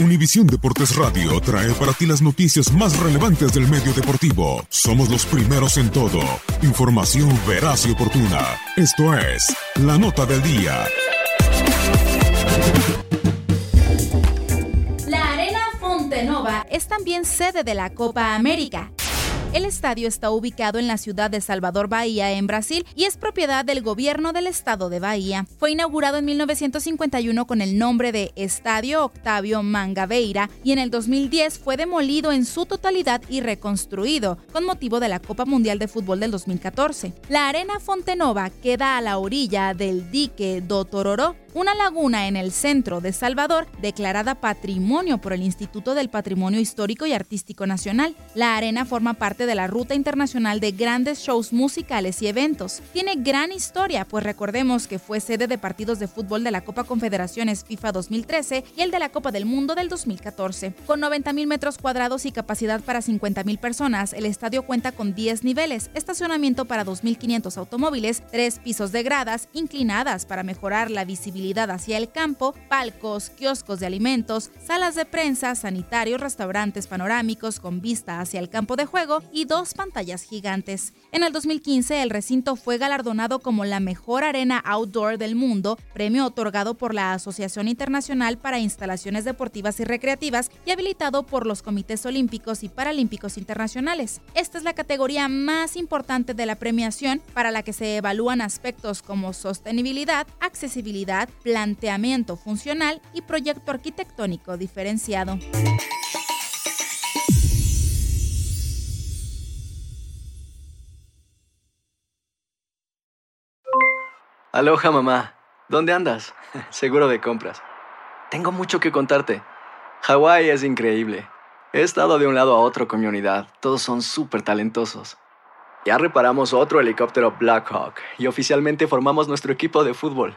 Univisión Deportes Radio trae para ti las noticias más relevantes del medio deportivo. Somos los primeros en todo. Información veraz y oportuna. Esto es La Nota del Día. La Arena Fontenova es también sede de la Copa América. El estadio está ubicado en la ciudad de Salvador Bahía, en Brasil, y es propiedad del gobierno del estado de Bahía. Fue inaugurado en 1951 con el nombre de Estadio Octavio Mangabeira y en el 2010 fue demolido en su totalidad y reconstruido con motivo de la Copa Mundial de Fútbol del 2014. La Arena Fontenova queda a la orilla del dique do Tororó, una laguna en el centro de Salvador declarada patrimonio por el Instituto del Patrimonio Histórico y Artístico Nacional. La arena forma parte de la ruta internacional de grandes shows musicales y eventos. Tiene gran historia, pues recordemos que fue sede de partidos de fútbol de la Copa Confederaciones FIFA 2013 y el de la Copa del Mundo del 2014. Con 90.000 metros cuadrados y capacidad para 50.000 personas, el estadio cuenta con 10 niveles, estacionamiento para 2.500 automóviles, tres pisos de gradas inclinadas para mejorar la visibilidad hacia el campo, palcos, kioscos de alimentos, salas de prensa, sanitarios, restaurantes panorámicos con vista hacia el campo de juego y dos pantallas gigantes. En el 2015 el recinto fue galardonado como la mejor arena outdoor del mundo, premio otorgado por la Asociación Internacional para Instalaciones Deportivas y Recreativas y habilitado por los comités olímpicos y paralímpicos internacionales. Esta es la categoría más importante de la premiación para la que se evalúan aspectos como sostenibilidad, accesibilidad, planteamiento funcional y proyecto arquitectónico diferenciado. Aloha, mamá. ¿Dónde andas? Seguro de compras. Tengo mucho que contarte. Hawái es increíble. He estado de un lado a otro con mi unidad. Todos son súper talentosos. Ya reparamos otro helicóptero Blackhawk y oficialmente formamos nuestro equipo de fútbol.